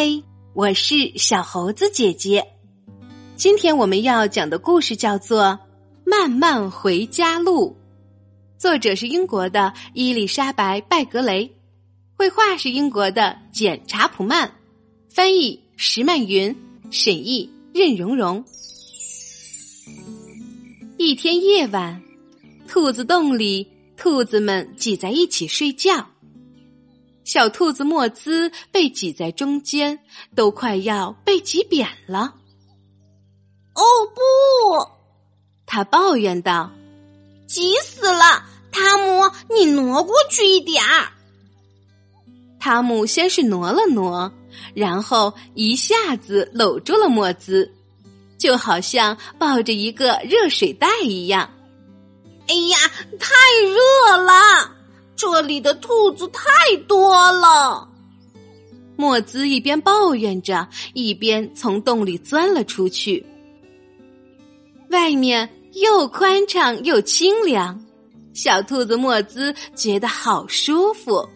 嗨，我是小猴子姐姐。今天我们要讲的故事叫做《慢慢回家路》，作者是英国的伊丽莎白·拜格雷，绘画是英国的简·查普曼，翻译石曼云，审译任蓉蓉。一天夜晚，兔子洞里，兔子们挤在一起睡觉。小兔子莫兹被挤在中间，都快要被挤扁了。哦不！他抱怨道：“挤死了！汤姆，你挪过去一点儿。”汤姆先是挪了挪，然后一下子搂住了莫兹，就好像抱着一个热水袋一样。哎呀，太热了！这里的兔子太多了。莫兹一边抱怨着，一边从洞里钻了出去。外面又宽敞又清凉，小兔子莫兹觉得好舒服。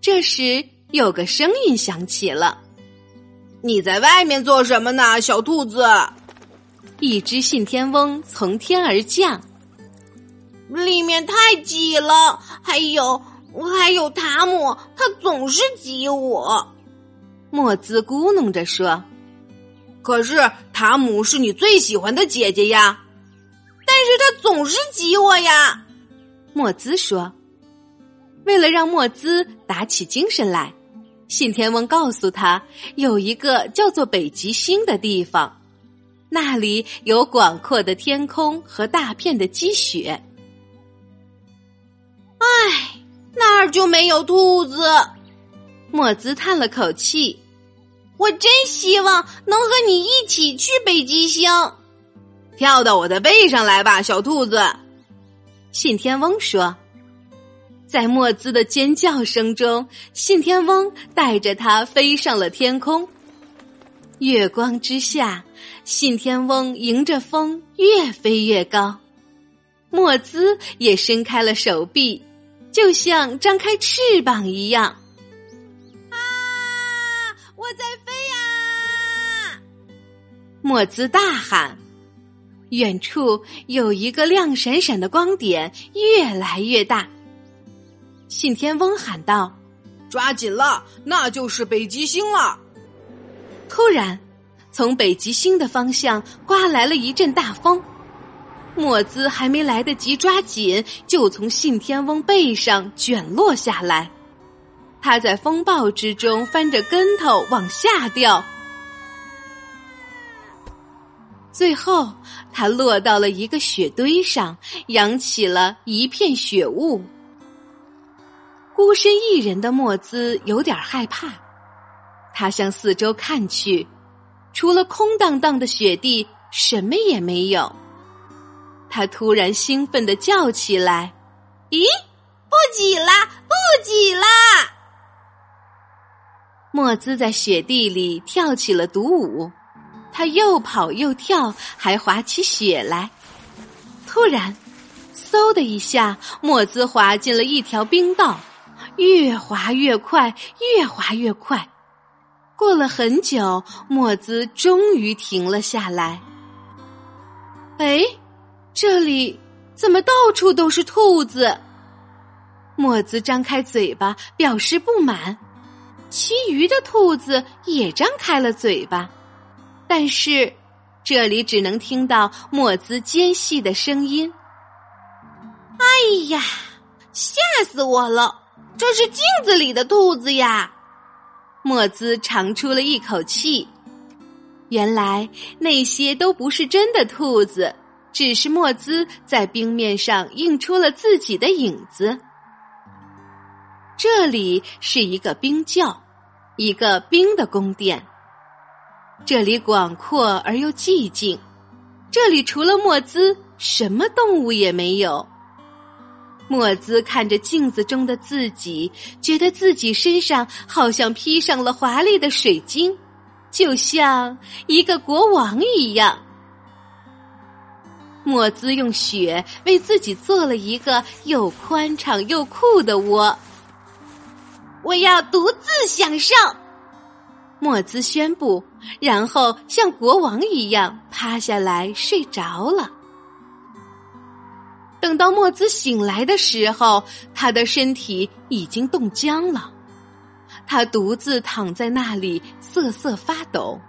这时，有个声音响起了：“你在外面做什么呢，小兔子？”一只信天翁从天而降。里面太挤了，还有还有塔姆，他总是挤我。莫兹咕哝着说：“可是塔姆是你最喜欢的姐姐呀，但是他总是挤我呀。”莫兹说：“为了让莫兹打起精神来，信天翁告诉他有一个叫做北极星的地方，那里有广阔的天空和大片的积雪。”唉，那儿就没有兔子。莫兹叹了口气。我真希望能和你一起去北极星。跳到我的背上来吧，小兔子。信天翁说。在莫兹的尖叫声中，信天翁带着他飞上了天空。月光之下，信天翁迎着风越飞越高。莫兹也伸开了手臂。就像张开翅膀一样，啊！我在飞呀！莫兹大喊。远处有一个亮闪闪的光点，越来越大。信天翁喊道：“抓紧了，那就是北极星了！”突然，从北极星的方向刮来了一阵大风。墨兹还没来得及抓紧，就从信天翁背上卷落下来。他在风暴之中翻着跟头往下掉，最后他落到了一个雪堆上，扬起了一片雪雾。孤身一人的墨兹有点害怕，他向四周看去，除了空荡荡的雪地，什么也没有。他突然兴奋的叫起来：“咦，不挤啦，不挤啦！”莫兹在雪地里跳起了独舞，他又跑又跳，还滑起雪来。突然，嗖的一下，莫兹滑进了一条冰道，越滑越快，越滑越快。过了很久，莫兹终于停了下来。哎。这里怎么到处都是兔子？莫兹张开嘴巴表示不满，其余的兔子也张开了嘴巴，但是这里只能听到莫兹尖细的声音。哎呀，吓死我了！这是镜子里的兔子呀！莫兹长出了一口气，原来那些都不是真的兔子。只是莫兹在冰面上映出了自己的影子。这里是一个冰窖，一个冰的宫殿。这里广阔而又寂静，这里除了墨兹，什么动物也没有。莫兹看着镜子中的自己，觉得自己身上好像披上了华丽的水晶，就像一个国王一样。莫兹用雪为自己做了一个又宽敞又酷的窝。我要独自享受。莫兹宣布，然后像国王一样趴下来睡着了。等到莫兹醒来的时候，他的身体已经冻僵了，他独自躺在那里瑟瑟发抖。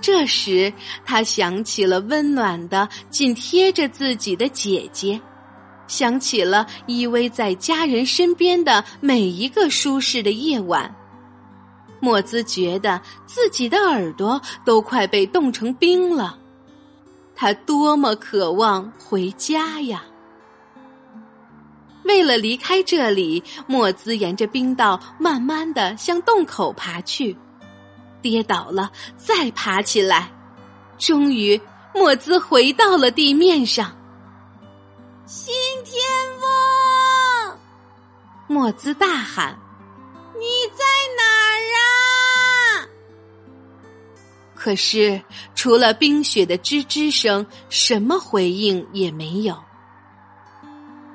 这时，他想起了温暖的、紧贴着自己的姐姐，想起了依偎在家人身边的每一个舒适的夜晚。莫兹觉得自己的耳朵都快被冻成冰了，他多么渴望回家呀！为了离开这里，莫兹沿着冰道慢慢的向洞口爬去，跌倒了，再爬起来，终于，莫兹回到了地面上。新天翁！莫兹大喊：“你在哪儿啊？”可是，除了冰雪的吱吱声，什么回应也没有。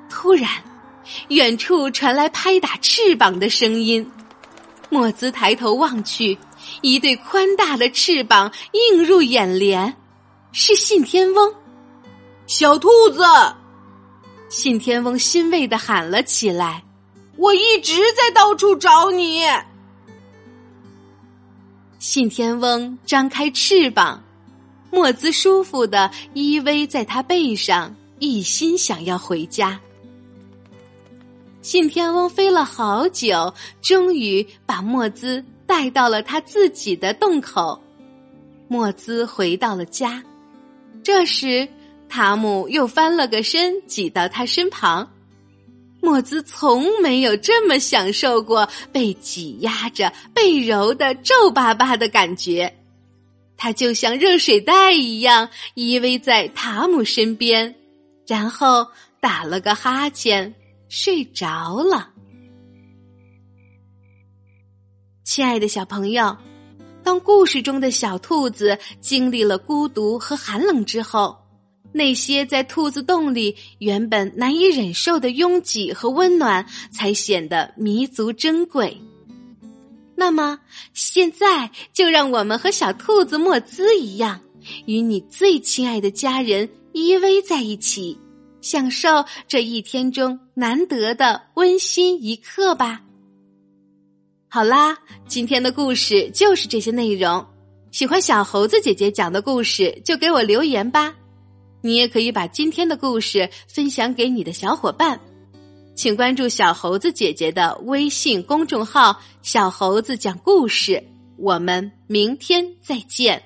突然，远处传来拍打翅膀的声音。莫兹抬头望去，一对宽大的翅膀映入眼帘，是信天翁。小兔子，信天翁欣慰的喊了起来：“我一直在到处找你。”信天翁张开翅膀，莫兹舒服的依偎在他背上，一心想要回家。信天翁飞了好久，终于把莫兹带到了他自己的洞口。莫兹回到了家，这时塔姆又翻了个身，挤到他身旁。莫兹从没有这么享受过被挤压着、被揉的皱巴巴的感觉，他就像热水袋一样依偎在塔姆身边，然后打了个哈欠，睡着了。亲爱的小朋友，当故事中的小兔子经历了孤独和寒冷之后。那些在兔子洞里原本难以忍受的拥挤和温暖，才显得弥足珍贵。那么，现在就让我们和小兔子莫兹一样，与你最亲爱的家人依偎在一起，享受这一天中难得的温馨一刻吧。好啦，今天的故事就是这些内容。喜欢小猴子姐姐讲的故事，就给我留言吧。你也可以把今天的故事分享给你的小伙伴，请关注小猴子姐姐的微信公众号“小猴子讲故事”。我们明天再见。